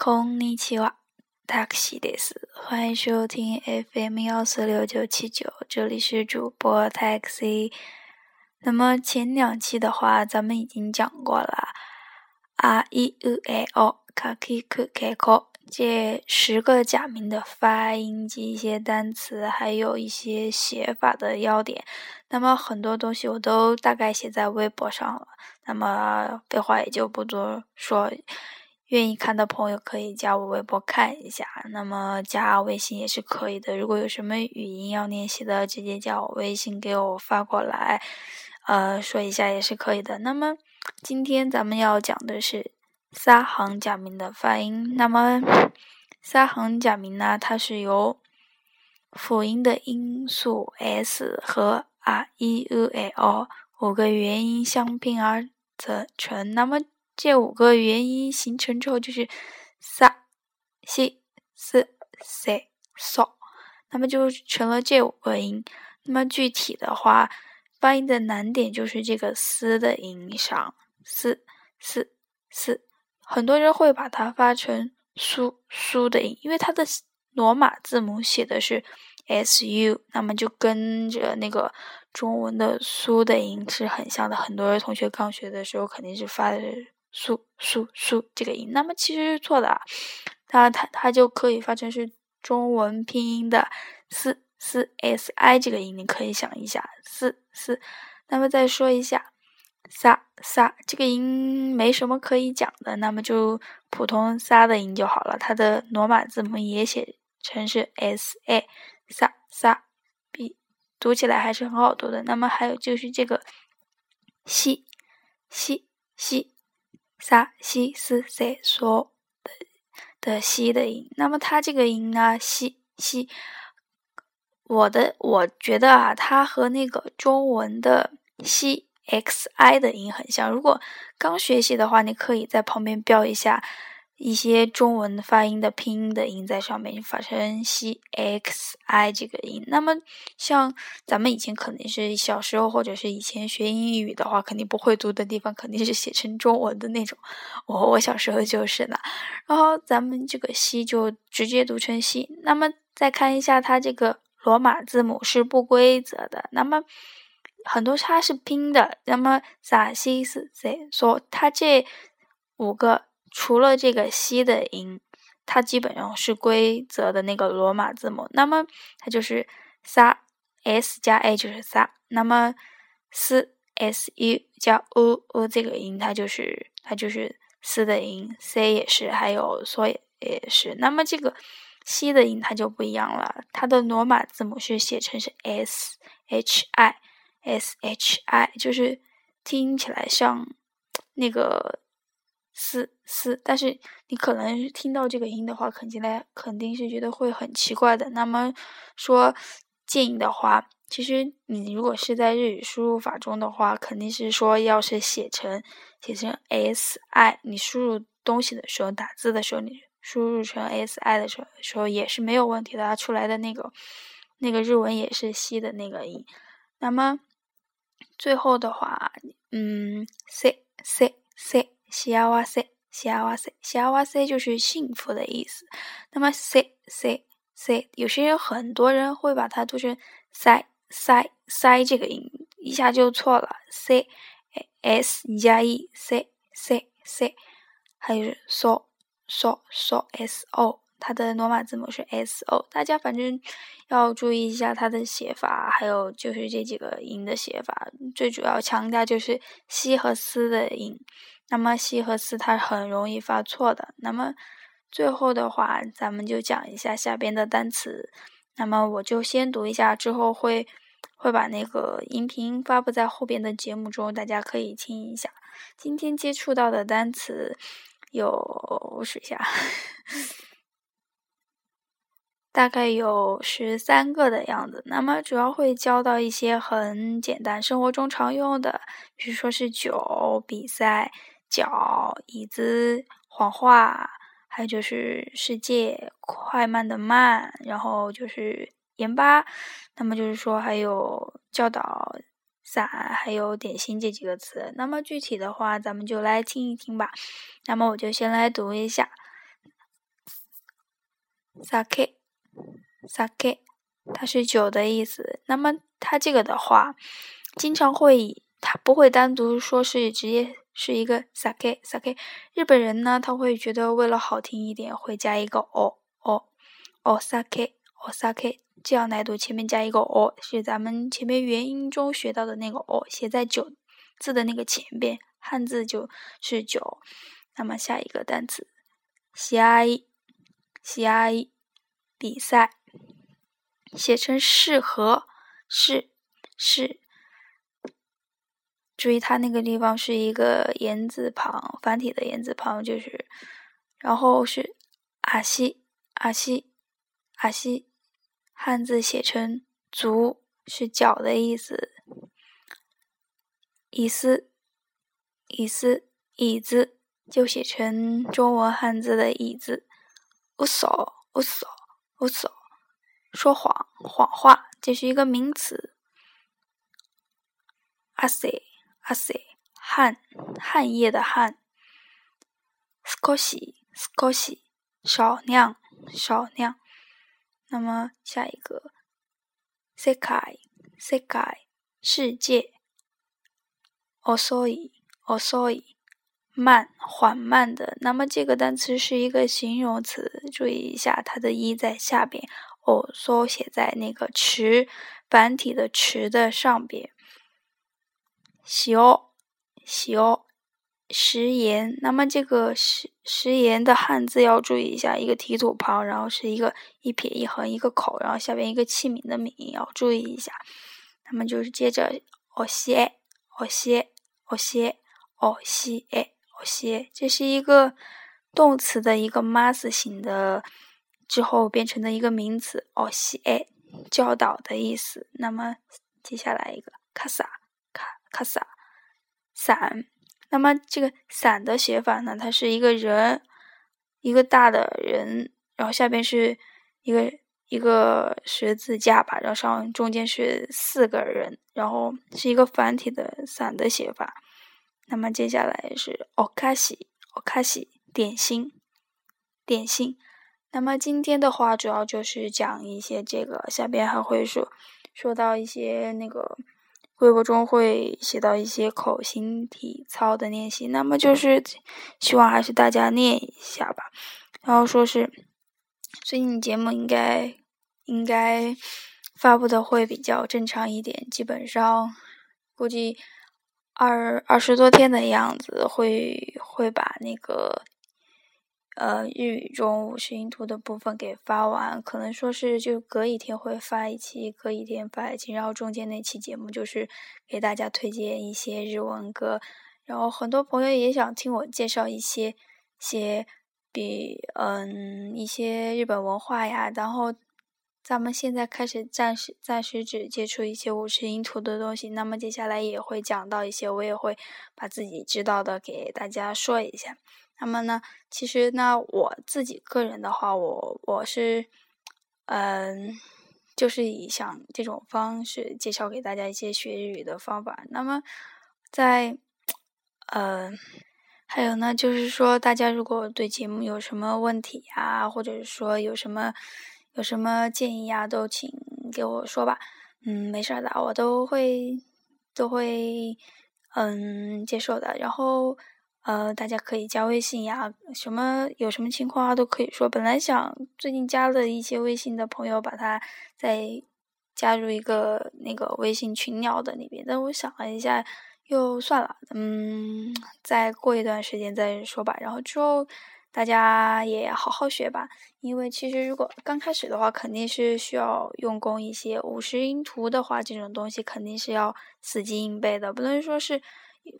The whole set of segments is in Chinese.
空尼奇瓦，taxi です。欢迎收听 FM 幺四六九七九，这里是主播 taxi。那么前两期的话，咱们已经讲过了，a i u a o kaki ku k ko 这十个假名的发音及一些单词，还有一些写法的要点。那么很多东西我都大概写在微博上了，那么废话也就不多说。愿意看的朋友可以加我微博看一下，那么加微信也是可以的。如果有什么语音要练习的，直接加我微信给我发过来，呃，说一下也是可以的。那么今天咱们要讲的是三行假名的发音。那么三行假名呢，它是由辅音的音素 s 和 r、e、u、l 五个元音相拼而成。那么这五个元音形成之后，就是萨、西、斯、塞、嗦，那么就成了这五个音。那么具体的话，发音的难点就是这个“斯”的音上，“斯、斯、斯”，很多人会把它发成“苏、苏”的音，因为它的罗马字母写的是 “su”，那么就跟着那个中文的“苏”的音是很像的。很多同学刚学的时候肯定是发的。苏苏苏这个音，那么其实是错的啊，它它它就可以发成是中文拼音的四四 s i 这个音，你可以想一下四四。那么再说一下撒撒这个音没什么可以讲的，那么就普通撒的音就好了，它的罗马字母也写成是 s a 撒撒，比读起来还是很好读的。那么还有就是这个西西西。萨西斯塞嗦的的西的音，那么它这个音呢，西西，我的我觉得啊，它和那个中文的西 x i 的音很像。如果刚学习的话，你可以在旁边标一下。一些中文发音的拼音的音在上面发成 c x i 这个音，那么像咱们以前肯定是小时候或者是以前学英语的话，肯定不会读的地方肯定是写成中文的那种。我我小时候就是的，然后咱们这个西就直接读成西。那么再看一下它这个罗马字母是不规则的，那么很多它是拼的，那么撒西斯塞说它这五个。除了这个西的音，它基本上是规则的那个罗马字母。那么它就是撒 s 加 a 就是撒。那么 s s u 加 u u 这个音，它就是它就是斯的音。c 也是，还有嗦也也是。那么这个西的音它就不一样了，它的罗马字母是写成是 s h i s h i，就是听起来像那个。嘶嘶，但是你可能听到这个音的话，肯定来肯定是觉得会很奇怪的。那么说建议的话，其实你如果是在日语输入法中的话，肯定是说要是写成写成 s i，你输入东西的时候，打字的时候，你输入成 s i 的时候时候也是没有问题的，它出来的那个那个日文也是西的那个音。那么最后的话，嗯，c c c。幸せ，幸せ，幸せ就是幸福的意思。那么，c c c，有些人很多人会把它读成塞塞塞这个音，一下就错了。c s 加 e c c c，还有 so so so s o，它的罗马字母是 s o。大家反正要注意一下它的写法，还有就是这几个音的写法，最主要强调就是西和斯的音。 那么西和斯它很容易发错的。那么最后的话，咱们就讲一下下边的单词。那么我就先读一下，之后会会把那个音频发布在后边的节目中，大家可以听一下。今天接触到的单词有，我数一下，大概有十三个的样子。那么主要会教到一些很简单、生活中常用的，比如说是酒、比赛。脚、椅子、谎话，还有就是世界快慢的慢，然后就是盐巴，那么就是说还有教导、伞，还有点心这几个词。那么具体的话，咱们就来听一听吧。那么我就先来读一下 sake，sake，它是酒的意思。那么它这个的话，经常会以它不会单独说是直接是一个 sake sake。日本人呢，他会觉得为了好听一点，会加一个 o o o sake o sake，这样来读，前面加一个 o，是咱们前面元音中学到的那个 o，写在九字的那个前边，汉字就是九。那么下一个单词，喜爱，喜爱，比赛，写成适合，是是，注意它那个地方是一个言字旁，繁体的言字旁就是，然后是阿西阿西阿西，汉字写成足，是脚的意思，椅子椅子椅子。就写成中文汉字的“椅子”，乌索乌索乌索，说谎谎话，这是一个名词。阿塞阿塞，汗汗液的汗。斯科西斯科西，少量少量。那么下一个，世界世界世界。遅い遅い。慢，缓慢的。那么这个单词是一个形容词，注意一下，它的“一”在下边，哦，缩写在那个池繁体的“池”的上边。小，小，食盐。那么这个食食盐的汉字要注意一下，一个提土旁，然后是一个一撇一横一个口，然后下边一个器皿的皿，要注意一下。那么就是接着，哦西，哦西，哦西，哦西，哎。些，这是一个动词的一个 mas 型的之后变成的一个名词，哦西哎，教导的意思。那么接下来一个卡萨卡萨伞，那么这个伞的写法呢，它是一个人，一个大的人，然后下边是一个一个十字架吧，然后上中间是四个人，然后是一个繁体的伞的写法。那么接下来是 okashi，okashi 点心，点心。那么今天的话主要就是讲一些这个，下边还会说说到一些那个微博中会写到一些口型体操的练习。那么就是希望还是大家练一下吧。然后说是最近节目应该应该发布的会比较正常一点，基本上估计。二二十多天的样子，会会把那个呃日语中五十音图的部分给发完。可能说是就隔一天会发一期，隔一天发一期，然后中间那期节目就是给大家推荐一些日文歌。然后很多朋友也想听我介绍一些些比嗯一些日本文化呀，然后。咱们现在开始暂时暂时只接触一些五十音图的东西，那么接下来也会讲到一些，我也会把自己知道的给大家说一下。那么呢，其实呢，我自己个人的话，我我是，嗯，就是以想这种方式介绍给大家一些学日语的方法。那么在，呃，还有呢，就是说大家如果对节目有什么问题呀，或者是说有什么。有什么建议呀，都请给我说吧。嗯，没事的，我都会都会嗯接受的。然后呃，大家可以加微信呀，什么有什么情况啊都可以说。本来想最近加了一些微信的朋友，把他再加入一个那个微信群聊的里边，但我想了一下，又算了。嗯，再过一段时间再说吧。然后之后。大家也好好学吧，因为其实如果刚开始的话，肯定是需要用功一些。五十音图的话，这种东西肯定是要死记硬背的，不能说是，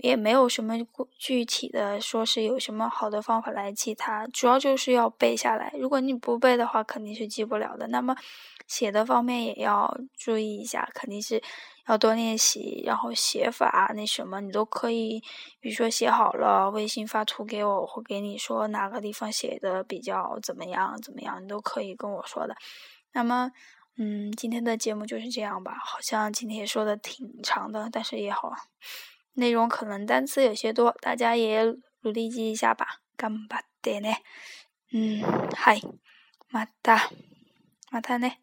也没有什么具体的说是有什么好的方法来记它，主要就是要背下来。如果你不背的话，肯定是记不了的。那么写的方面也要注意一下，肯定是。要多练习，然后写法那什么，你都可以，比如说写好了，微信发图给我，我会给你说哪个地方写的比较怎么样，怎么样，你都可以跟我说的。那么，嗯，今天的节目就是这样吧，好像今天也说的挺长的，但是也好，内容可能单词有些多，大家也努力记一下吧。干巴得呢，嗯，嗨， また。またね。